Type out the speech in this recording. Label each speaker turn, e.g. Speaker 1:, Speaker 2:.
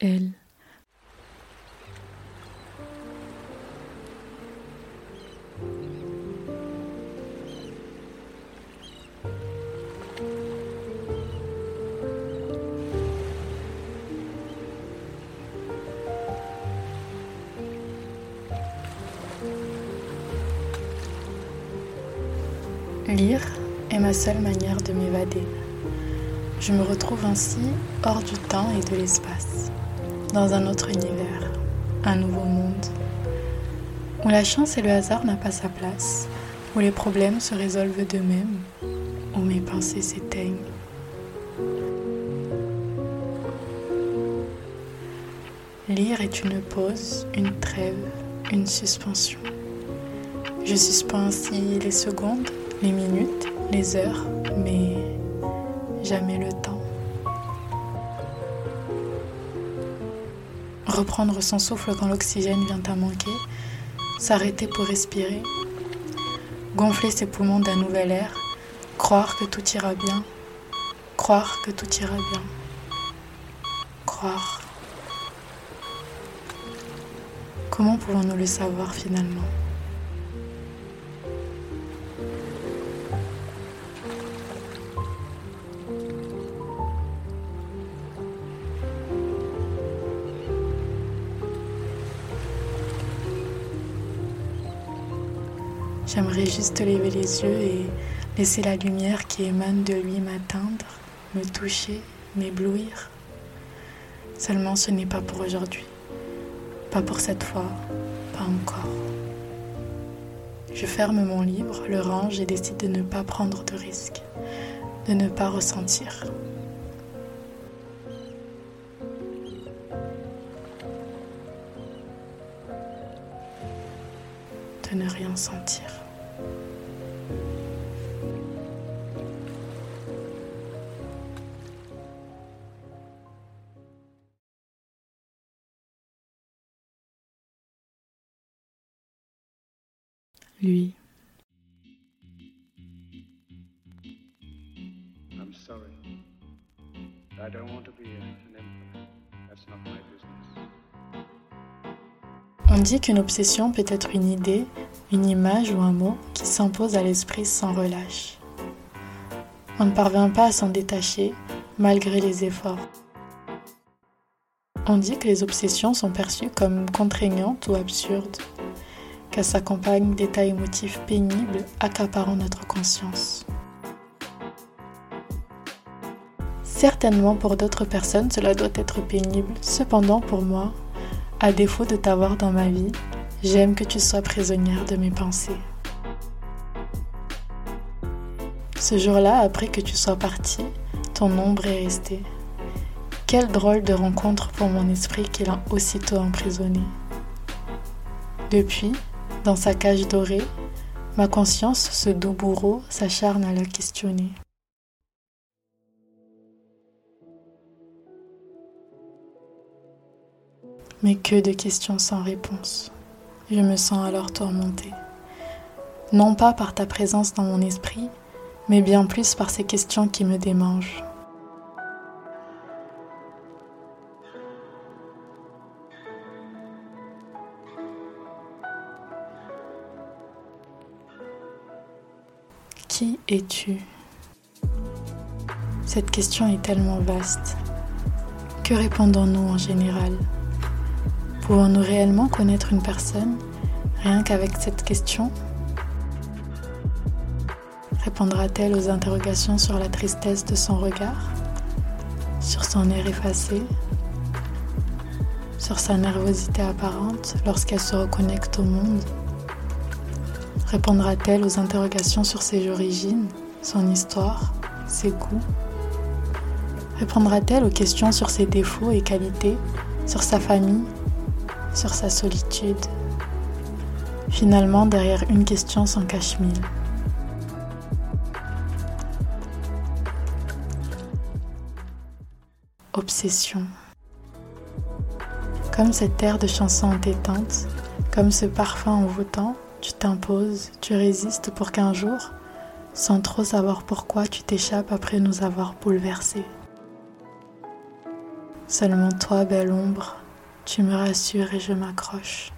Speaker 1: elle. Lire est ma seule manière de m'évader. Je me retrouve ainsi hors du temps et de l'espace, dans un autre univers, un nouveau monde, où la chance et le hasard n'ont pas sa place, où les problèmes se résolvent d'eux-mêmes, où mes pensées s'éteignent. Lire est une pause, une trêve, une suspension. Je suspends ainsi les secondes, les minutes, les heures, mais jamais le temps. Reprendre son souffle quand l'oxygène vient à manquer, s'arrêter pour respirer, gonfler ses poumons d'un nouvel air, croire que tout ira bien, croire que tout ira bien, croire. Comment pouvons-nous le savoir finalement? J'aimerais juste lever les yeux et laisser la lumière qui émane de lui m'atteindre, me toucher, m'éblouir. Seulement ce n'est pas pour aujourd'hui, pas pour cette fois, pas encore. Je ferme mon livre, le range et décide de ne pas prendre de risques, de ne pas ressentir. De ne rien sentir. Lui.
Speaker 2: I'm sorry. I don't want to be an emperor. That's not my business.
Speaker 1: On dit qu'une obsession peut être une idée, une image ou un mot qui s'impose à l'esprit sans relâche. On ne parvient pas à s'en détacher malgré les efforts. On dit que les obsessions sont perçues comme contraignantes ou absurdes, qu'elles s'accompagnent d'états émotifs pénibles accaparant notre conscience. Certainement pour d'autres personnes cela doit être pénible, cependant pour moi, à défaut de t'avoir dans ma vie, j'aime que tu sois prisonnière de mes pensées. Ce jour-là, après que tu sois parti, ton ombre est restée. Quelle drôle de rencontre pour mon esprit qu'il a aussitôt emprisonné. Depuis, dans sa cage dorée, ma conscience, ce doux bourreau, s'acharne à la questionner. Mais que de questions sans réponse. Je me sens alors tourmentée. Non pas par ta présence dans mon esprit, mais bien plus par ces questions qui me démangent. Qui es-tu? Cette question est tellement vaste. Que répondons-nous en général? Pouvons-nous réellement connaître une personne rien qu'avec cette question. Répondra-t-elle aux interrogations sur la tristesse de son regard Sur son air effacé Sur sa nervosité apparente lorsqu'elle se reconnecte au monde? Répondra-t-elle aux interrogations sur ses origines, son histoire, ses goûts? Répondra-t-elle aux questions sur ses défauts et qualités, sur sa famille, sur sa solitude. Finalement, derrière une question s'en cache mille. Obsession. Comme cette air de chanson entêtante, comme ce parfum envoûtant, tu t'imposes, tu résistes pour qu'un jour, sans trop savoir pourquoi, tu t'échappes après nous avoir bouleversés. Seulement toi, belle ombre, tu me rassures et je m'accroche.